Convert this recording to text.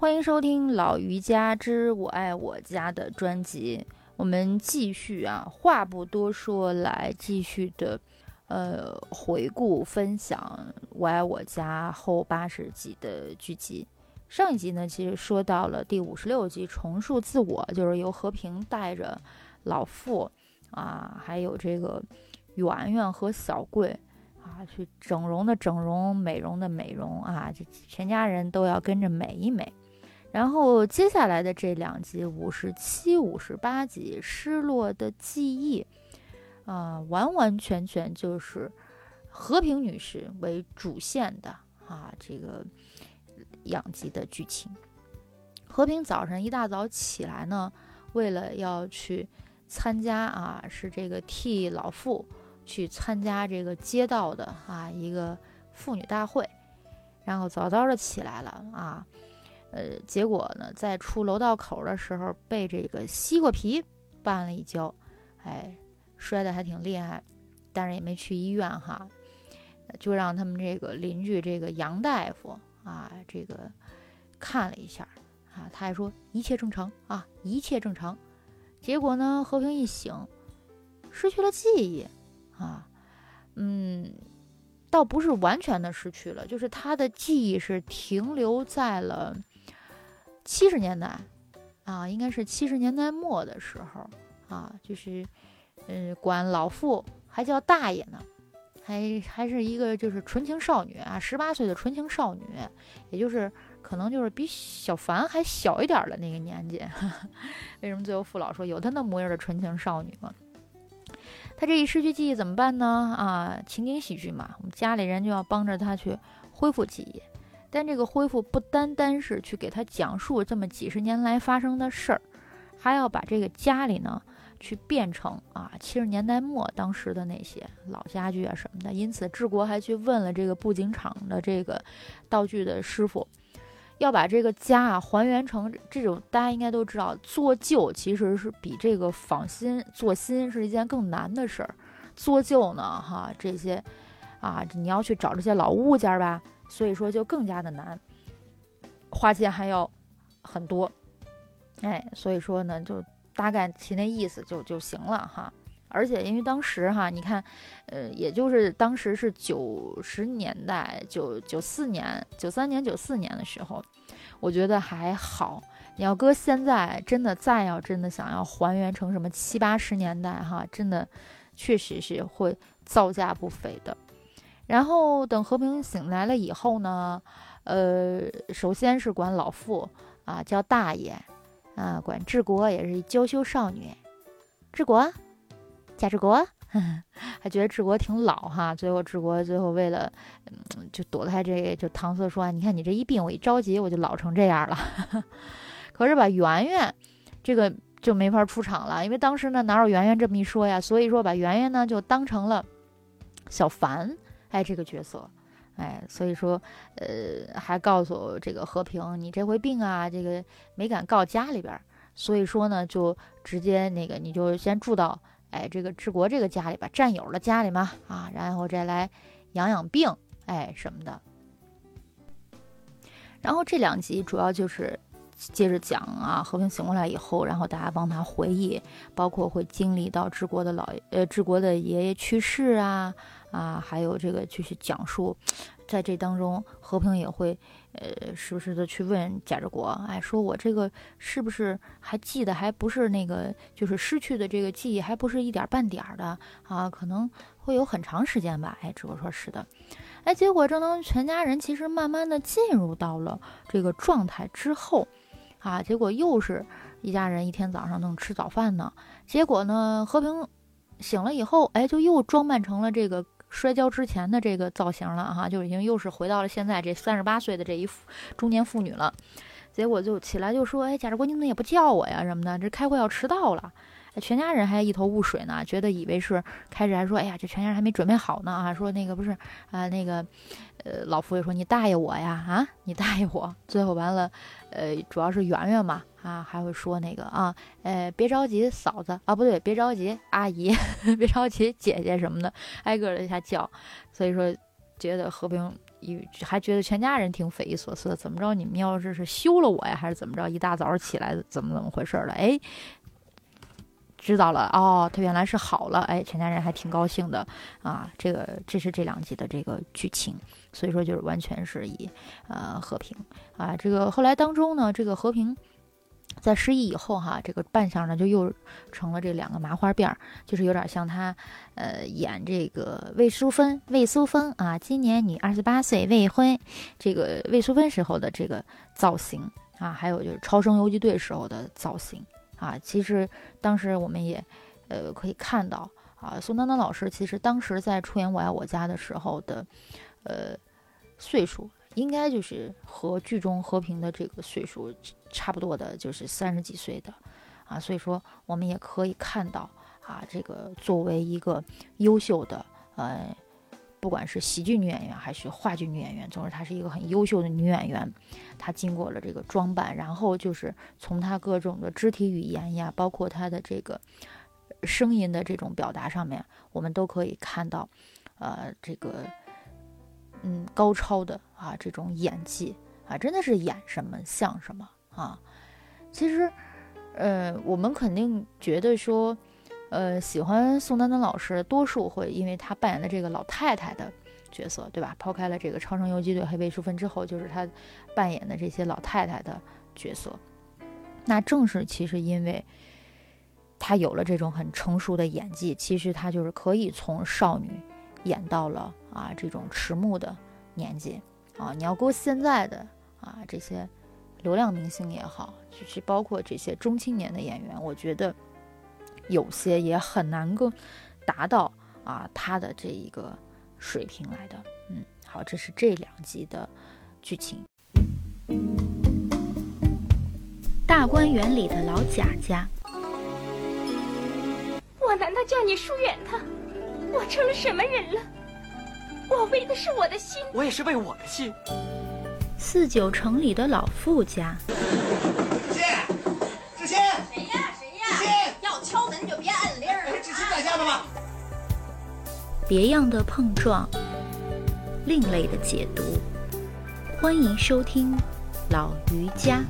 欢迎收听老瑜伽之我爱我家的专辑。我们继续啊，话不多说，来继续的，呃，回顾分享《我爱我家》后八十集的剧集。上一集呢，其实说到了第五十六集重塑自我，就是由和平带着老傅啊，还有这个圆圆和小贵。啊，去整容的整容，美容的美容啊，这全家人都要跟着美一美。然后接下来的这两集，五十七、五十八集，失落的记忆，啊，完完全全就是和平女士为主线的啊，这个两集的剧情。和平早上一大早起来呢，为了要去参加啊，是这个替老妇。去参加这个街道的啊一个妇女大会，然后早早的起来了啊，呃，结果呢，在出楼道口的时候被这个西瓜皮绊了一跤，哎，摔得还挺厉害，但是也没去医院哈，就让他们这个邻居这个杨大夫啊，这个看了一下啊，他还说一切正常啊，一切正常。结果呢，和平一醒，失去了记忆。啊，嗯，倒不是完全的失去了，就是他的记忆是停留在了七十年代，啊，应该是七十年代末的时候，啊，就是，嗯，管老傅还叫大爷呢，还还是一个就是纯情少女啊，十八岁的纯情少女，也就是可能就是比小凡还小一点的那个年纪，为什么最后父老说有他那模样的纯情少女吗？他这一失去记忆怎么办呢？啊，情景喜剧嘛，我们家里人就要帮着他去恢复记忆。但这个恢复不单单是去给他讲述这么几十年来发生的事儿，还要把这个家里呢去变成啊七十年代末当时的那些老家具啊什么的。因此，治国还去问了这个布景厂的这个道具的师傅。要把这个家啊还原成这种，大家应该都知道，做旧其实是比这个仿新做新是一件更难的事儿。做旧呢，哈，这些啊，你要去找这些老物件吧，所以说就更加的难，花钱还要很多，哎，所以说呢，就大概其那意思就就行了哈。而且因为当时哈，你看，呃，也就是当时是九十年代，九九四年、九三年、九四年的时候，我觉得还好。你要搁现在，真的再要真的想要还原成什么七八十年代哈，真的确实是会造价不菲的。然后等和平醒来了以后呢，呃，首先是管老傅啊叫大爷，啊，管治国也是娇羞少女，治国。贾志国 还觉得治国挺老哈，最后治国最后为了，嗯，就躲开这个，就搪塞说：“你看你这一病，我一着急我就老成这样了。”可是吧，圆圆这个就没法出场了，因为当时呢哪有圆圆这么一说呀？所以说把圆圆呢就当成了小凡哎这个角色，哎，所以说呃还告诉这个和平，你这回病啊，这个没敢告家里边，所以说呢就直接那个你就先住到。哎，这个治国这个家里吧，战友的家里嘛，啊，然后再来养养病，哎什么的。然后这两集主要就是接着讲啊，和平醒过来以后，然后大家帮他回忆，包括会经历到治国的老呃治国的爷爷去世啊啊，还有这个就是讲述。在这当中，和平也会，呃，时不时的去问贾志国，哎，说我这个是不是还记得，还不是那个，就是失去的这个记忆，还不是一点半点儿的啊，可能会有很长时间吧。哎，志国说是的，哎，结果正当全家人其实慢慢的进入到了这个状态之后，啊，结果又是一家人一天早上能吃早饭呢，结果呢，和平醒了以后，哎，就又装扮成了这个。摔跤之前的这个造型了哈，就已经又是回到了现在这三十八岁的这一中年妇女了。结果就起来就说：“哎，贾志国，你怎么也不叫我呀？什么的？这开会要迟到了。”全家人还一头雾水呢，觉得以为是开始还说：“哎呀，这全家人还没准备好呢啊！”说那个不是啊，那个呃，老夫也说：“你大爷我呀啊，你大爷我。”最后完了，呃，主要是圆圆嘛。啊，还会说那个啊，呃，别着急，嫂子啊，不对，别着急，阿姨，别着急，姐姐什么的，挨个的下叫，所以说觉得和平还觉得全家人挺匪夷所思的，怎么着？你们要是是休了我呀，还是怎么着？一大早起来怎么怎么回事了？哎，知道了哦，他原来是好了，哎，全家人还挺高兴的啊。这个这是这两集的这个剧情，所以说就是完全是以呃和平啊。这个后来当中呢，这个和平。在失忆以后，哈，这个扮相呢就又成了这两个麻花辫儿，就是有点像他，呃，演这个魏淑芬，魏淑芬啊，今年你二十八岁，未婚，这个魏淑芬时候的这个造型啊，还有就是超生游击队时候的造型啊，其实当时我们也，呃，可以看到啊，宋丹丹老师其实当时在出演《我爱我家》的时候的，呃，岁数。应该就是和剧中和平的这个岁数差不多的，就是三十几岁的，啊，所以说我们也可以看到啊，这个作为一个优秀的呃，不管是喜剧女演员还是话剧女演员，总之她是一个很优秀的女演员。她经过了这个装扮，然后就是从她各种的肢体语言呀，包括她的这个声音的这种表达上面，我们都可以看到，呃，这个。嗯，高超的啊，这种演技啊，真的是演什么像什么啊。其实，呃，我们肯定觉得说，呃，喜欢宋丹丹老师，多数会因为她扮演的这个老太太的角色，对吧？抛开了这个超生游击队黑背淑芬之后，就是她扮演的这些老太太的角色。那正是其实因为她有了这种很成熟的演技，其实她就是可以从少女。演到了啊这种迟暮的年纪啊，你要搁现在的啊这些流量明星也好，就是包括这些中青年的演员，我觉得有些也很难够达到啊他的这一个水平来的。嗯，好，这是这两集的剧情。大观园里的老贾家，我难道叫你疏远他？我成了什么人了？我为的是我的心，我也是为我的心。四九城里的老傅家，别样的碰撞，另类的解读，欢迎收听老瑜伽。